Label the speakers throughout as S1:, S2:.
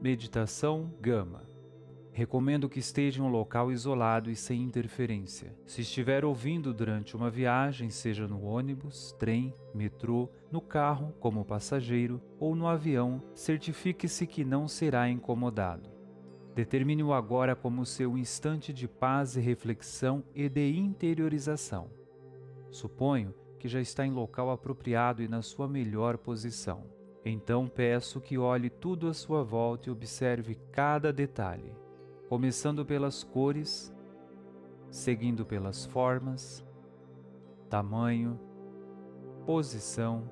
S1: Meditação Gama. Recomendo que esteja em um local isolado e sem interferência. Se estiver ouvindo durante uma viagem, seja no ônibus, trem, metrô, no carro como passageiro ou no avião, certifique-se que não será incomodado. Determine-o agora como seu instante de paz e reflexão e de interiorização. Suponho que já está em local apropriado e na sua melhor posição. Então peço que olhe tudo à sua volta e observe cada detalhe começando pelas cores, seguindo pelas formas, tamanho, posição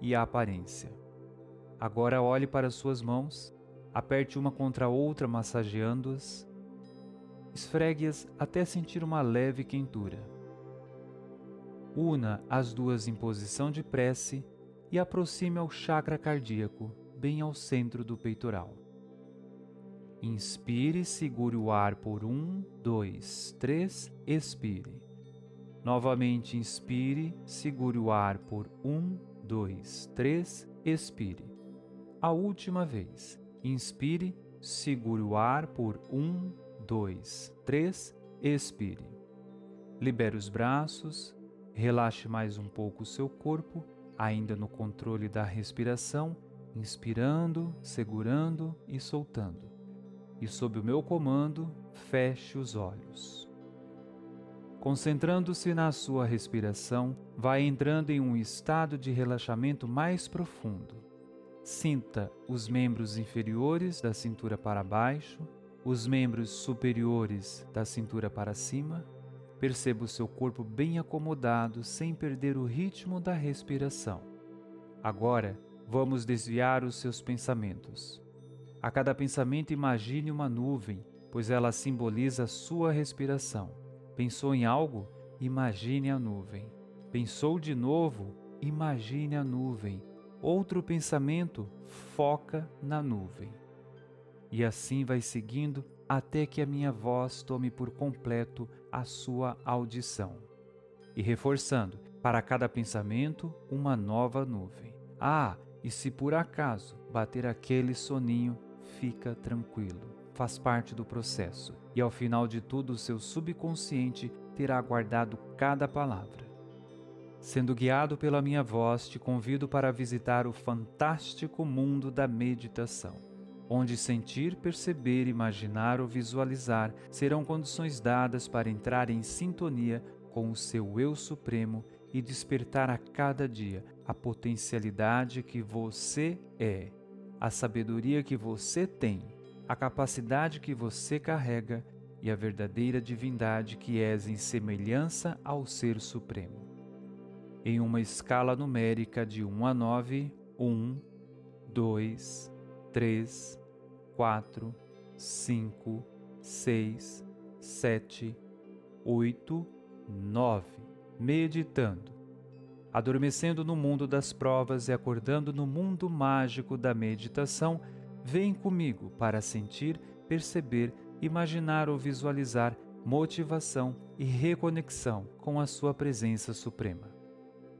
S1: e aparência. Agora olhe para suas mãos, aperte uma contra a outra, massageando-as, esfregue-as até sentir uma leve quentura. Una as duas em posição de prece e aproxime ao chakra cardíaco, bem ao centro do peitoral. Inspire, segure o ar por um, dois, três, expire. Novamente inspire, segure o ar por um, dois, três, expire. A última vez. Inspire, segure o ar por um, dois, três, expire. Libere os braços, relaxe mais um pouco o seu corpo, ainda no controle da respiração, inspirando, segurando e soltando e, sob o meu comando, feche os olhos. Concentrando-se na sua respiração, vai entrando em um estado de relaxamento mais profundo. Sinta os membros inferiores da cintura para baixo, os membros superiores da cintura para cima. Perceba o seu corpo bem acomodado sem perder o ritmo da respiração. Agora, vamos desviar os seus pensamentos. A cada pensamento imagine uma nuvem, pois ela simboliza a sua respiração. Pensou em algo? Imagine a nuvem. Pensou de novo? Imagine a nuvem. Outro pensamento? Foca na nuvem. E assim vai seguindo até que a minha voz tome por completo a sua audição. E reforçando, para cada pensamento, uma nova nuvem. Ah, e se por acaso bater aquele soninho, fica tranquilo. Faz parte do processo e ao final de tudo, o seu subconsciente terá guardado cada palavra. Sendo guiado pela minha voz, te convido para visitar o fantástico mundo da meditação, onde sentir, perceber, imaginar ou visualizar serão condições dadas para entrar em sintonia com o seu eu supremo e despertar a cada dia a potencialidade que você é a sabedoria que você tem, a capacidade que você carrega e a verdadeira divindade que és em semelhança ao Ser Supremo. Em uma escala numérica de 1 a 9, 1, 2, 3, 4, 5, 6, 7, 8, 9. Meditando adormecendo no mundo das provas e acordando no mundo mágico da meditação, vem comigo para sentir, perceber, imaginar ou visualizar motivação e reconexão com a sua presença suprema.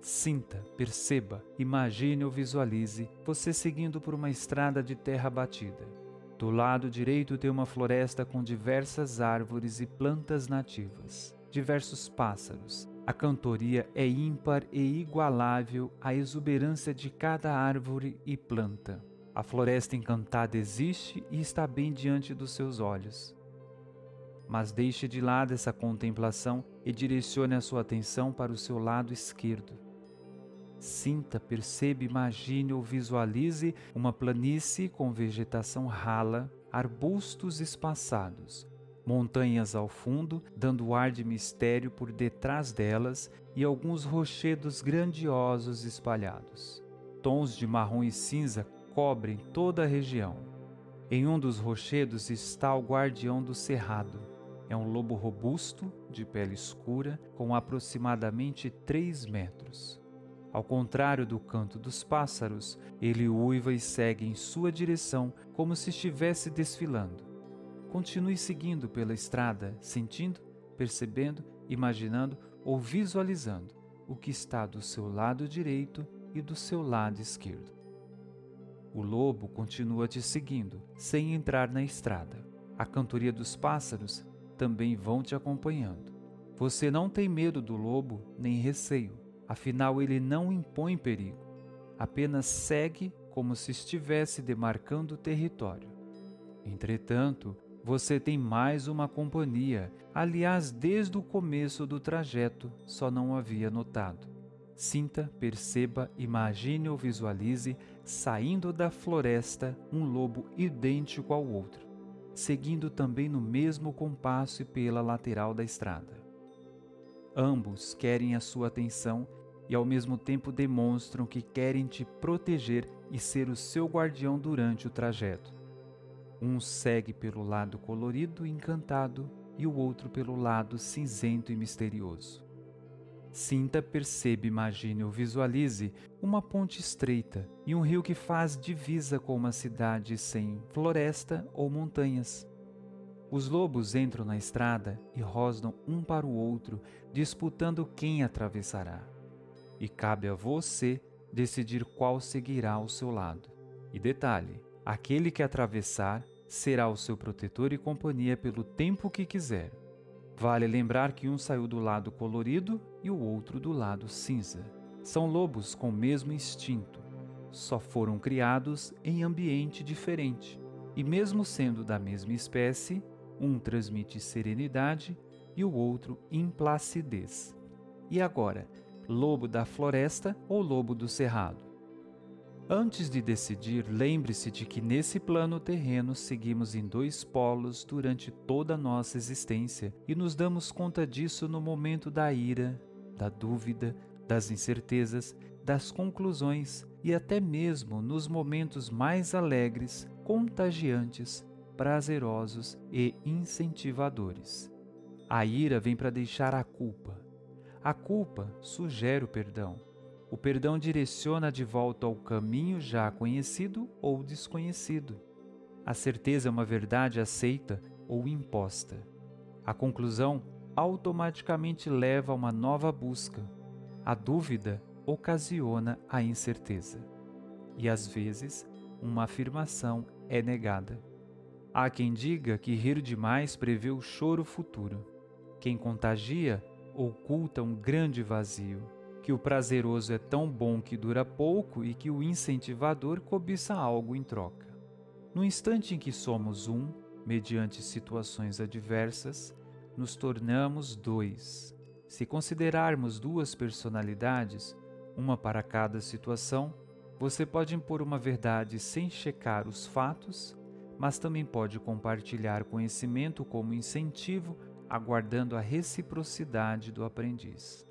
S1: Sinta, perceba, imagine ou visualize você seguindo por uma estrada de terra batida. Do lado direito tem uma floresta com diversas árvores e plantas nativas, diversos pássaros, a cantoria é ímpar e igualável à exuberância de cada árvore e planta. A floresta encantada existe e está bem diante dos seus olhos. Mas deixe de lado essa contemplação e direcione a sua atenção para o seu lado esquerdo. Sinta, perceba, imagine ou visualize uma planície com vegetação rala, arbustos espaçados, montanhas ao fundo, dando ar de mistério por detrás delas e alguns rochedos grandiosos espalhados. Tons de marrom e cinza cobrem toda a região. Em um dos rochedos está o guardião do cerrado. É um lobo robusto, de pele escura, com aproximadamente 3 metros. Ao contrário do canto dos pássaros, ele uiva e segue em sua direção como se estivesse desfilando. Continue seguindo pela estrada, sentindo, percebendo, imaginando ou visualizando o que está do seu lado direito e do seu lado esquerdo. O lobo continua te seguindo, sem entrar na estrada. A cantoria dos pássaros também vão te acompanhando. Você não tem medo do lobo nem receio, afinal ele não impõe perigo, apenas segue como se estivesse demarcando o território. Entretanto, você tem mais uma companhia, aliás, desde o começo do trajeto, só não havia notado. Sinta, perceba, imagine ou visualize saindo da floresta um lobo idêntico ao outro, seguindo também no mesmo compasso e pela lateral da estrada. Ambos querem a sua atenção e ao mesmo tempo demonstram que querem te proteger e ser o seu guardião durante o trajeto. Um segue pelo lado colorido e encantado e o outro pelo lado cinzento e misterioso. Sinta, perceba, imagine ou visualize uma ponte estreita e um rio que faz divisa com uma cidade sem floresta ou montanhas. Os lobos entram na estrada e rosnam um para o outro, disputando quem atravessará. E cabe a você decidir qual seguirá ao seu lado. E detalhe: aquele que atravessar será o seu protetor e companhia pelo tempo que quiser. Vale lembrar que um saiu do lado colorido e o outro do lado cinza. São lobos com o mesmo instinto, só foram criados em ambiente diferente. E mesmo sendo da mesma espécie, um transmite serenidade e o outro implacidez. E agora, lobo da floresta ou lobo do cerrado? Antes de decidir, lembre-se de que nesse plano terreno seguimos em dois polos durante toda a nossa existência e nos damos conta disso no momento da ira, da dúvida, das incertezas, das conclusões e até mesmo nos momentos mais alegres, contagiantes, prazerosos e incentivadores. A ira vem para deixar a culpa. A culpa sugere o perdão o perdão direciona de volta ao caminho já conhecido ou desconhecido. A certeza é uma verdade aceita ou imposta. A conclusão automaticamente leva a uma nova busca. A dúvida ocasiona a incerteza. E às vezes, uma afirmação é negada. Há quem diga que rir demais prevê o choro futuro. Quem contagia oculta um grande vazio que o prazeroso é tão bom que dura pouco e que o incentivador cobiça algo em troca. No instante em que somos um, mediante situações adversas, nos tornamos dois. Se considerarmos duas personalidades, uma para cada situação, você pode impor uma verdade sem checar os fatos, mas também pode compartilhar conhecimento como incentivo, aguardando a reciprocidade do aprendiz.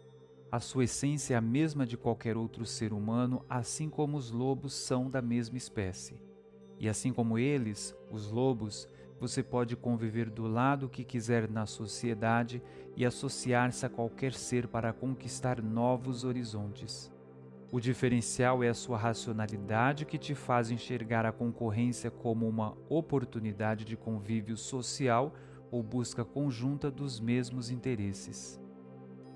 S1: A sua essência é a mesma de qualquer outro ser humano, assim como os lobos são da mesma espécie. E assim como eles, os lobos, você pode conviver do lado que quiser na sociedade e associar-se a qualquer ser para conquistar novos horizontes. O diferencial é a sua racionalidade que te faz enxergar a concorrência como uma oportunidade de convívio social ou busca conjunta dos mesmos interesses.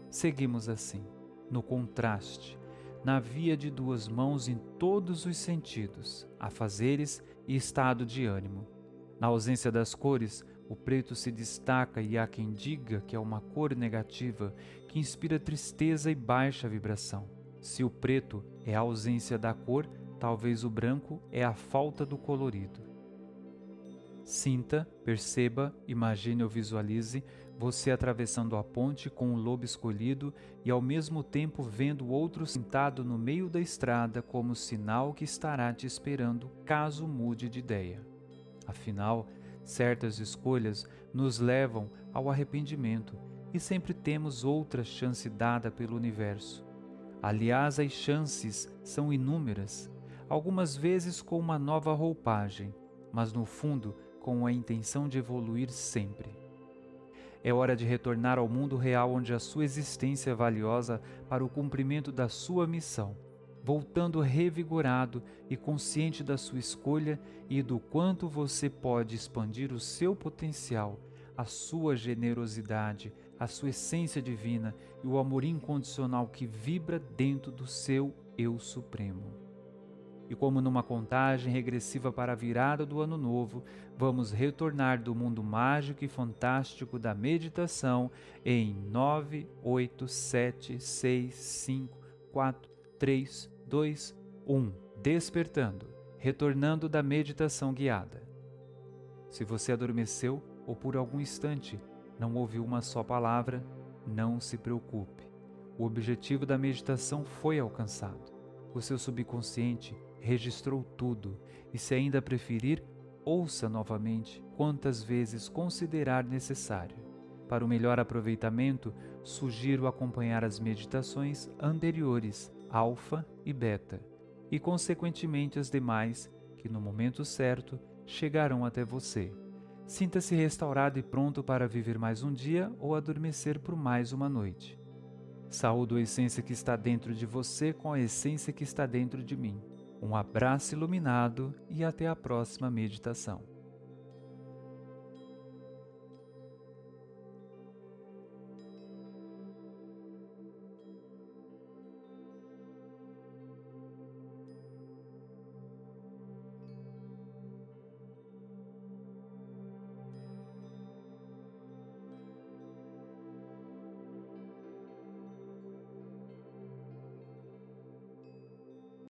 S1: Seguimos assim, no contraste, na via de duas mãos em todos os sentidos, afazeres e estado de ânimo. Na ausência das cores, o preto se destaca e há quem diga que é uma cor negativa que inspira tristeza e baixa vibração. Se o preto é a ausência da cor, talvez o branco é a falta do colorido. Sinta, perceba, imagine ou visualize você atravessando a ponte com um lobo escolhido e ao mesmo tempo vendo outro sentado no meio da estrada como sinal que estará te esperando caso mude de ideia. Afinal, certas escolhas nos levam ao arrependimento e sempre temos outra chance dada pelo universo. Aliás, as chances são inúmeras, algumas vezes com uma nova roupagem, mas no fundo com a intenção de evoluir sempre. É hora de retornar ao mundo real onde a sua existência é valiosa para o cumprimento da sua missão, voltando revigorado e consciente da sua escolha e do quanto você pode expandir o seu potencial, a sua generosidade, a sua essência divina e o amor incondicional que vibra dentro do seu Eu Supremo. E como numa contagem regressiva para a virada do ano novo, vamos retornar do mundo mágico e fantástico da meditação em 9, 8, 7, 6, 5, 4, 3, 2, 1. Despertando, retornando da meditação guiada. Se você adormeceu ou por algum instante não ouviu uma só palavra, não se preocupe. O objetivo da meditação foi alcançado. O seu subconsciente registrou tudo e, se ainda preferir, ouça novamente quantas vezes considerar necessário. Para o melhor aproveitamento, sugiro acompanhar as meditações anteriores, alfa e beta, e consequentemente as demais, que no momento certo chegarão até você. Sinta-se restaurado e pronto para viver mais um dia ou adormecer por mais uma noite. Saúdo a essência que está dentro de você com a essência que está dentro de mim. Um abraço iluminado e até a próxima meditação.